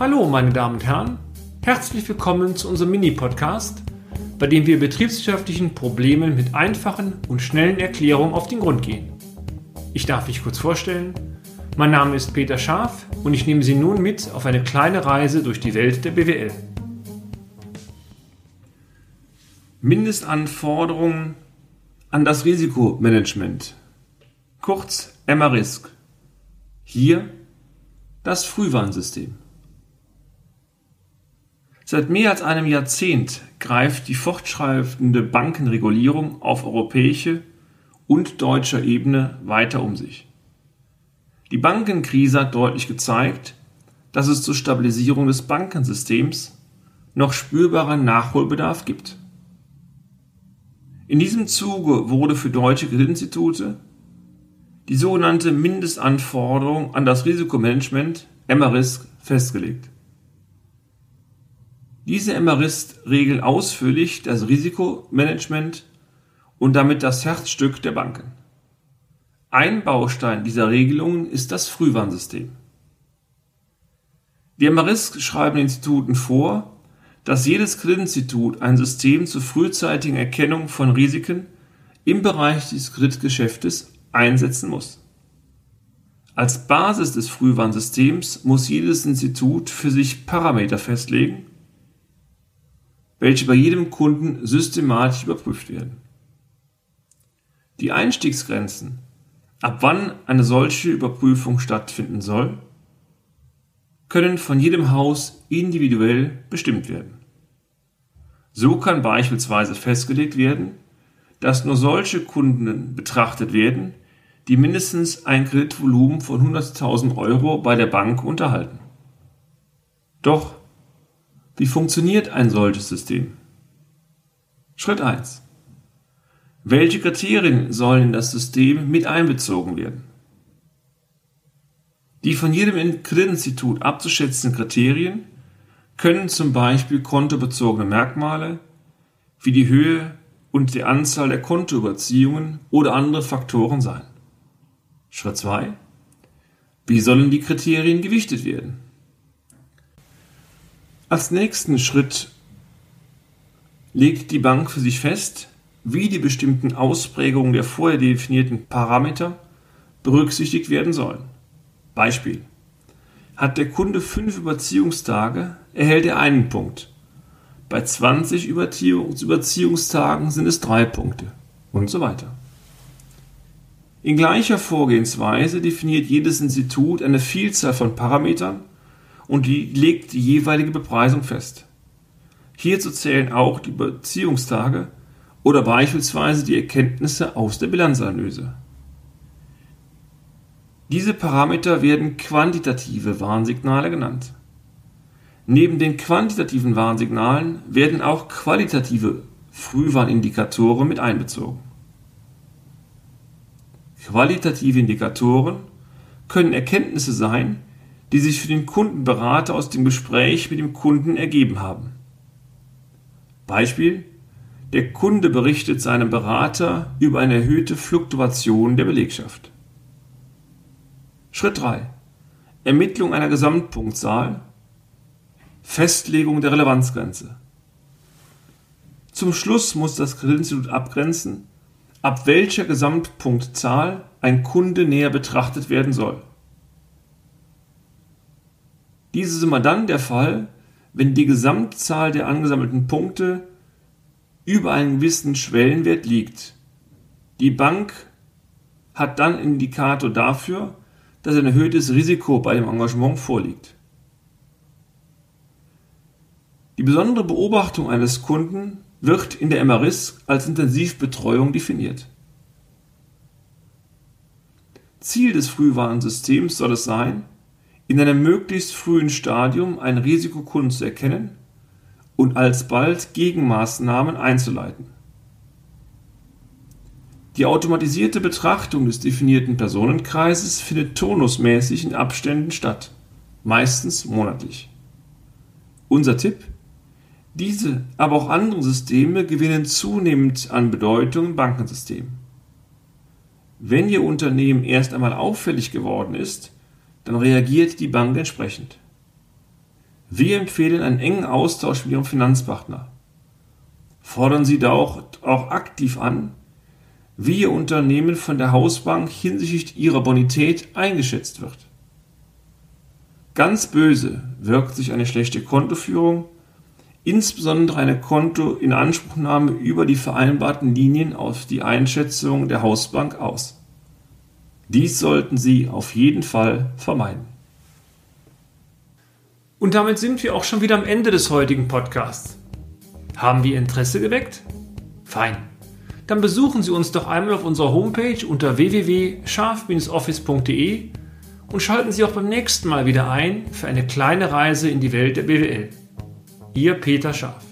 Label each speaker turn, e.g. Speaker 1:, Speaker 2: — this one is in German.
Speaker 1: Hallo, meine Damen und Herren. Herzlich willkommen zu unserem Mini-Podcast, bei dem wir betriebswirtschaftlichen Problemen mit einfachen und schnellen Erklärungen auf den Grund gehen. Ich darf mich kurz vorstellen. Mein Name ist Peter Scharf und ich nehme Sie nun mit auf eine kleine Reise durch die Welt der BWL. Mindestanforderungen an das Risikomanagement, kurz MRISK. Hier das Frühwarnsystem. Seit mehr als einem Jahrzehnt greift die fortschreitende Bankenregulierung auf europäischer und deutscher Ebene weiter um sich. Die Bankenkrise hat deutlich gezeigt, dass es zur Stabilisierung des Bankensystems noch spürbaren Nachholbedarf gibt. In diesem Zuge wurde für deutsche Kreditinstitute die sogenannte Mindestanforderung an das Risikomanagement MRISK festgelegt. Diese MRISK regelt ausführlich das Risikomanagement und damit das Herzstück der Banken. Ein Baustein dieser Regelungen ist das Frühwarnsystem. Die MRISK schreiben Instituten vor, dass jedes Kreditinstitut ein System zur frühzeitigen Erkennung von Risiken im Bereich des Kreditgeschäftes einsetzen muss. Als Basis des Frühwarnsystems muss jedes Institut für sich Parameter festlegen, welche bei jedem Kunden systematisch überprüft werden. Die Einstiegsgrenzen, ab wann eine solche Überprüfung stattfinden soll, können von jedem Haus individuell bestimmt werden. So kann beispielsweise festgelegt werden, dass nur solche Kunden betrachtet werden, die mindestens ein Kreditvolumen von 100.000 Euro bei der Bank unterhalten. Doch, wie funktioniert ein solches System? Schritt 1. Welche Kriterien sollen in das System mit einbezogen werden? Die von jedem Kreditinstitut abzuschätzenden Kriterien können zum Beispiel kontobezogene Merkmale wie die Höhe und die Anzahl der Kontoüberziehungen oder andere Faktoren sein. Schritt 2. Wie sollen die Kriterien gewichtet werden? Als nächsten Schritt legt die Bank für sich fest, wie die bestimmten Ausprägungen der vorher definierten Parameter berücksichtigt werden sollen. Beispiel. Hat der Kunde fünf Überziehungstage, erhält er einen Punkt. Bei 20 Überziehungstagen sind es drei Punkte und so weiter. In gleicher Vorgehensweise definiert jedes Institut eine Vielzahl von Parametern und die legt die jeweilige Bepreisung fest. Hierzu zählen auch die Überziehungstage oder beispielsweise die Erkenntnisse aus der Bilanzanalyse. Diese Parameter werden quantitative Warnsignale genannt. Neben den quantitativen Warnsignalen werden auch qualitative Frühwarnindikatoren mit einbezogen. Qualitative Indikatoren können Erkenntnisse sein, die sich für den Kundenberater aus dem Gespräch mit dem Kunden ergeben haben. Beispiel Der Kunde berichtet seinem Berater über eine erhöhte Fluktuation der Belegschaft. Schritt 3. Ermittlung einer Gesamtpunktzahl. Festlegung der Relevanzgrenze. Zum Schluss muss das Kreditinstitut abgrenzen, ab welcher Gesamtpunktzahl ein Kunde näher betrachtet werden soll. Dies ist immer dann der Fall, wenn die Gesamtzahl der angesammelten Punkte über einen gewissen Schwellenwert liegt. Die Bank hat dann Indikator dafür, dass ein erhöhtes Risiko bei dem Engagement vorliegt. Die besondere Beobachtung eines Kunden wird in der MRIS als Intensivbetreuung definiert. Ziel des Frühwarnsystems soll es sein, in einem möglichst frühen Stadium ein Risikokunden zu erkennen und alsbald Gegenmaßnahmen einzuleiten. Die automatisierte Betrachtung des definierten Personenkreises findet turnusmäßig in Abständen statt, meistens monatlich. Unser Tipp? Diese, aber auch andere Systeme gewinnen zunehmend an Bedeutung im Bankensystem. Wenn Ihr Unternehmen erst einmal auffällig geworden ist, dann reagiert die Bank entsprechend. Wir empfehlen einen engen Austausch mit Ihrem Finanzpartner. Fordern Sie da auch, auch aktiv an, wie Ihr Unternehmen von der Hausbank hinsichtlich Ihrer Bonität eingeschätzt wird. Ganz böse wirkt sich eine schlechte Kontoführung, insbesondere eine Kontoinanspruchnahme über die vereinbarten Linien auf die Einschätzung der Hausbank aus. Dies sollten Sie auf jeden Fall vermeiden.
Speaker 2: Und damit sind wir auch schon wieder am Ende des heutigen Podcasts. Haben wir Interesse geweckt? Fein. Dann besuchen Sie uns doch einmal auf unserer Homepage unter www.scharf-office.de und schalten Sie auch beim nächsten Mal wieder ein für eine kleine Reise in die Welt der BWL. Ihr Peter Scharf.